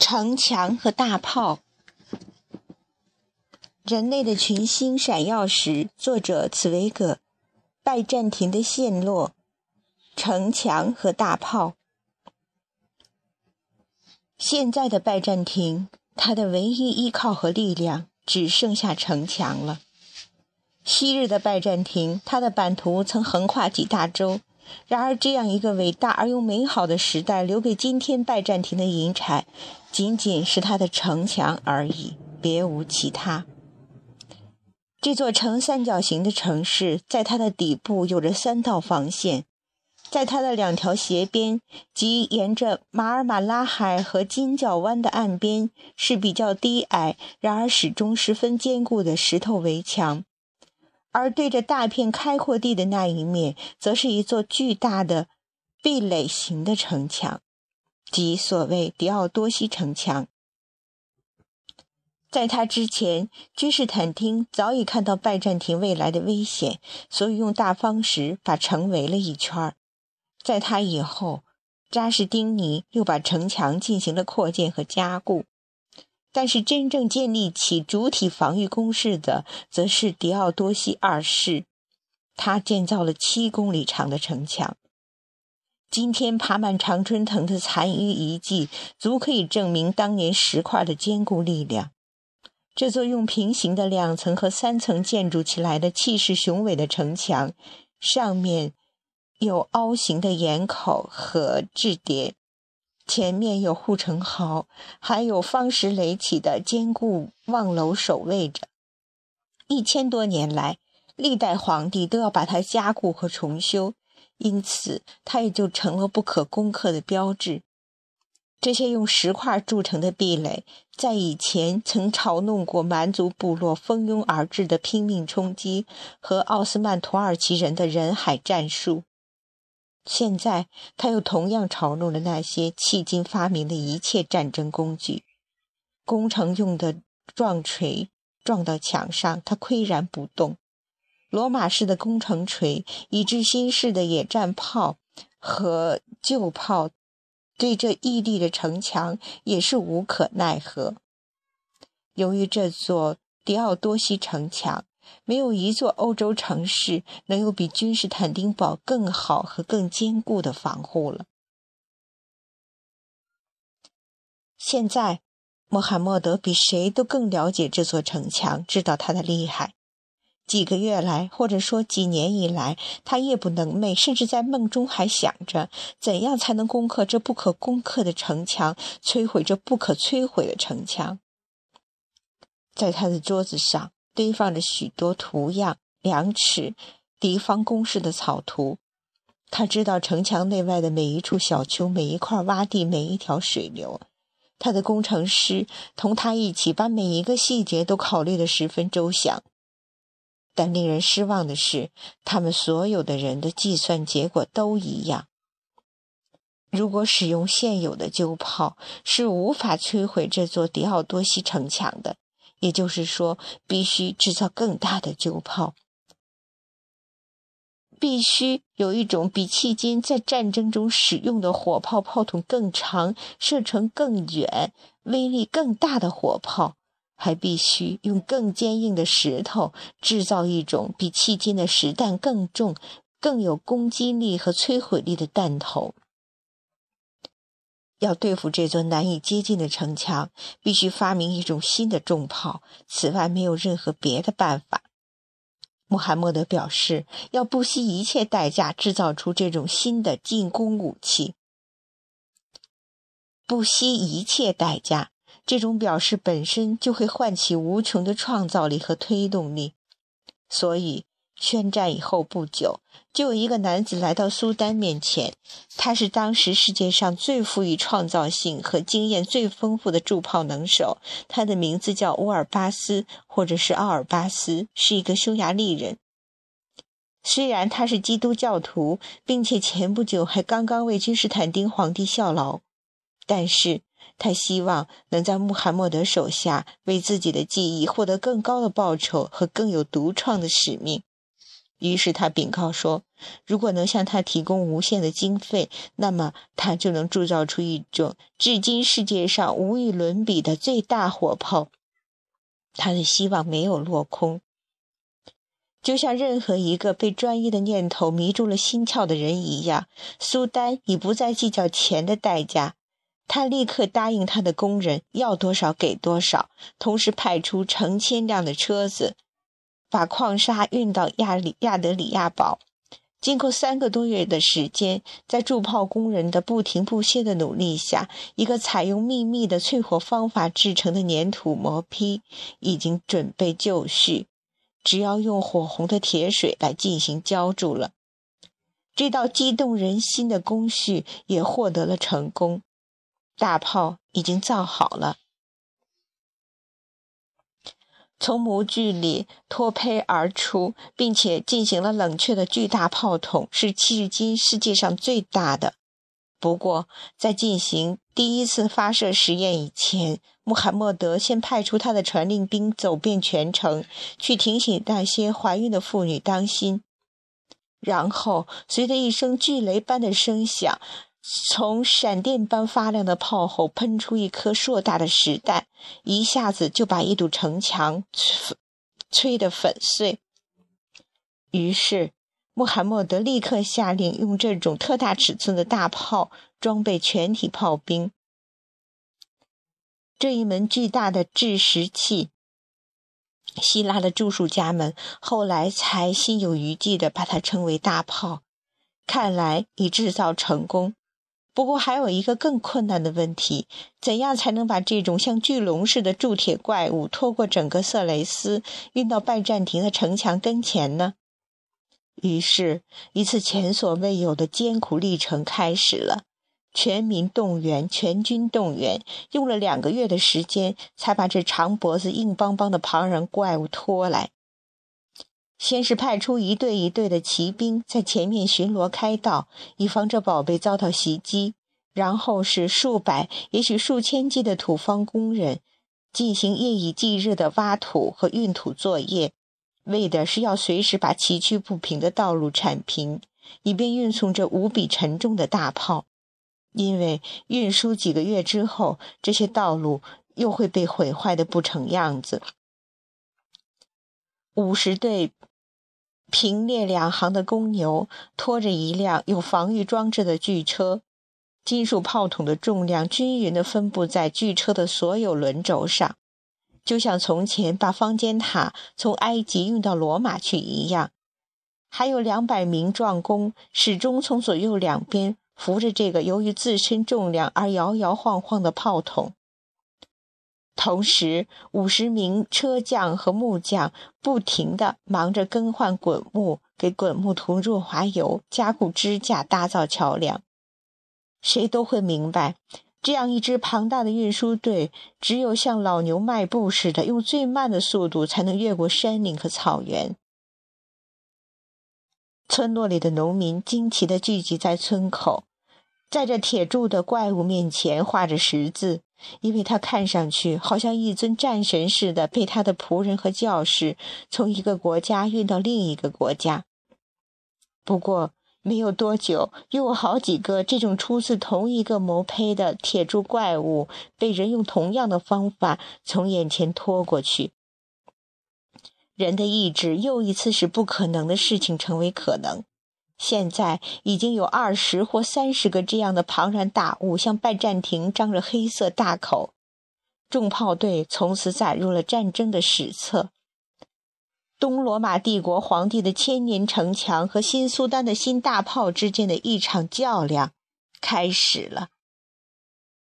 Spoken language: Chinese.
城墙和大炮，人类的群星闪耀时，作者茨维格，拜占庭的陷落，城墙和大炮。现在的拜占庭，它的唯一依靠和力量只剩下城墙了。昔日的拜占庭，它的版图曾横跨几大洲。然而，这样一个伟大而又美好的时代，留给今天拜占庭的遗产，仅仅是它的城墙而已，别无其他。这座呈三角形的城市，在它的底部有着三道防线，在它的两条斜边，即沿着马尔马拉海和金角湾的岸边，是比较低矮，然而始终十分坚固的石头围墙。而对着大片开阔地的那一面，则是一座巨大的壁垒型的城墙，即所谓迪奥多西城墙。在他之前，君士坦丁早已看到拜占庭未来的危险，所以用大方石把城围了一圈在他以后，扎什丁尼又把城墙进行了扩建和加固。但是，真正建立起主体防御工事的，则是狄奥多西二世。他建造了七公里长的城墙。今天爬满常春藤的残余遗迹，足可以证明当年石块的坚固力量。这座用平行的两层和三层建筑起来的气势雄伟的城墙，上面有凹形的檐口和质叠。前面有护城壕，还有方石垒起的坚固望楼守卫着。一千多年来，历代皇帝都要把它加固和重修，因此它也就成了不可攻克的标志。这些用石块筑成的壁垒，在以前曾嘲弄过蛮族部落蜂拥而至的拼命冲击和奥斯曼土耳其人的人海战术。现在，他又同样嘲弄了那些迄今发明的一切战争工具。工程用的撞锤撞到墙上，他岿然不动；罗马式的工程锤，以至新式的野战炮和旧炮，对这屹立的城墙也是无可奈何。由于这座迪奥多西城墙。没有一座欧洲城市能有比君士坦丁堡更好和更坚固的防护了。现在，穆罕默德比谁都更了解这座城墙，知道它的厉害。几个月来，或者说几年以来，他夜不能寐，甚至在梦中还想着怎样才能攻克这不可攻克的城墙，摧毁这不可摧毁的城墙。在他的桌子上。堆放着许多图样、量尺、敌方工事的草图。他知道城墙内外的每一处小丘、每一块洼地、每一条水流。他的工程师同他一起把每一个细节都考虑得十分周详。但令人失望的是，他们所有的人的计算结果都一样。如果使用现有的旧炮，是无法摧毁这座迪奥多西城墙的。也就是说，必须制造更大的旧炮，必须有一种比迄今在战争中使用的火炮炮筒更长、射程更远、威力更大的火炮，还必须用更坚硬的石头制造一种比迄今的实弹更重、更有攻击力和摧毁力的弹头。要对付这座难以接近的城墙，必须发明一种新的重炮。此外，没有任何别的办法。穆罕默德表示，要不惜一切代价制造出这种新的进攻武器。不惜一切代价，这种表示本身就会唤起无穷的创造力和推动力。所以。宣战以后不久，就有一个男子来到苏丹面前。他是当时世界上最富于创造性和经验最丰富的铸炮能手。他的名字叫乌尔巴斯，或者是奥尔巴斯，是一个匈牙利人。虽然他是基督教徒，并且前不久还刚刚为君士坦丁皇帝效劳，但是他希望能在穆罕默德手下为自己的技艺获得更高的报酬和更有独创的使命。于是他禀告说：“如果能向他提供无限的经费，那么他就能铸造出一种至今世界上无与伦比的最大火炮。”他的希望没有落空。就像任何一个被专一的念头迷住了心窍的人一样，苏丹已不再计较钱的代价。他立刻答应他的工人要多少给多少，同时派出成千辆的车子。把矿砂运到亚里亚德里亚堡。经过三个多月的时间，在铸炮工人的不停不歇的努力下，一个采用秘密的淬火方法制成的粘土磨坯已经准备就绪，只要用火红的铁水来进行浇筑了。这道激动人心的工序也获得了成功，大炮已经造好了。从模具里脱胚而出，并且进行了冷却的巨大炮筒是迄今世界上最大的。不过，在进行第一次发射实验以前，穆罕默德先派出他的传令兵走遍全城，去提醒那些怀孕的妇女当心。然后，随着一声巨雷般的声响。从闪电般发亮的炮后喷出一颗硕大的石弹，一下子就把一堵城墙吹得粉碎。于是，穆罕默德立刻下令用这种特大尺寸的大炮装备全体炮兵。这一门巨大的制石器，希腊的著述家们后来才心有余悸地把它称为大炮。看来已制造成功。不过还有一个更困难的问题：怎样才能把这种像巨龙似的铸铁怪物拖过整个色雷斯，运到拜占庭的城墙跟前呢？于是，一次前所未有的艰苦历程开始了。全民动员，全军动员，用了两个月的时间，才把这长脖子、硬邦邦的庞然怪物拖来。先是派出一队一队的骑兵在前面巡逻开道，以防这宝贝遭到袭击；然后是数百，也许数千计的土方工人进行夜以继日的挖土和运土作业，为的是要随时把崎岖不平的道路铲平，以便运送这无比沉重的大炮。因为运输几个月之后，这些道路又会被毁坏的不成样子。五十队。平列两行的公牛拖着一辆有防御装置的巨车，金属炮筒的重量均匀地分布在巨车的所有轮轴上，就像从前把方尖塔从埃及运到罗马去一样。还有两百名壮工始终从左右两边扶着这个由于自身重量而摇摇晃晃的炮筒。同时，五十名车匠和木匠不停地忙着更换滚木，给滚木涂润滑油，加固支架，搭造桥梁。谁都会明白，这样一支庞大的运输队，只有像老牛迈步似的，用最慢的速度才能越过山岭和草原。村落里的农民惊奇地聚集在村口，在这铁铸的怪物面前画着十字。因为他看上去好像一尊战神似的，被他的仆人和教士从一个国家运到另一个国家。不过没有多久，又有好几个这种出自同一个模胚的铁柱怪物被人用同样的方法从眼前拖过去。人的意志又一次使不可能的事情成为可能。现在已经有二十或三十个这样的庞然大物向拜占庭张着黑色大口，重炮队从此载入了战争的史册。东罗马帝国皇帝的千年城墙和新苏丹的新大炮之间的一场较量开始了。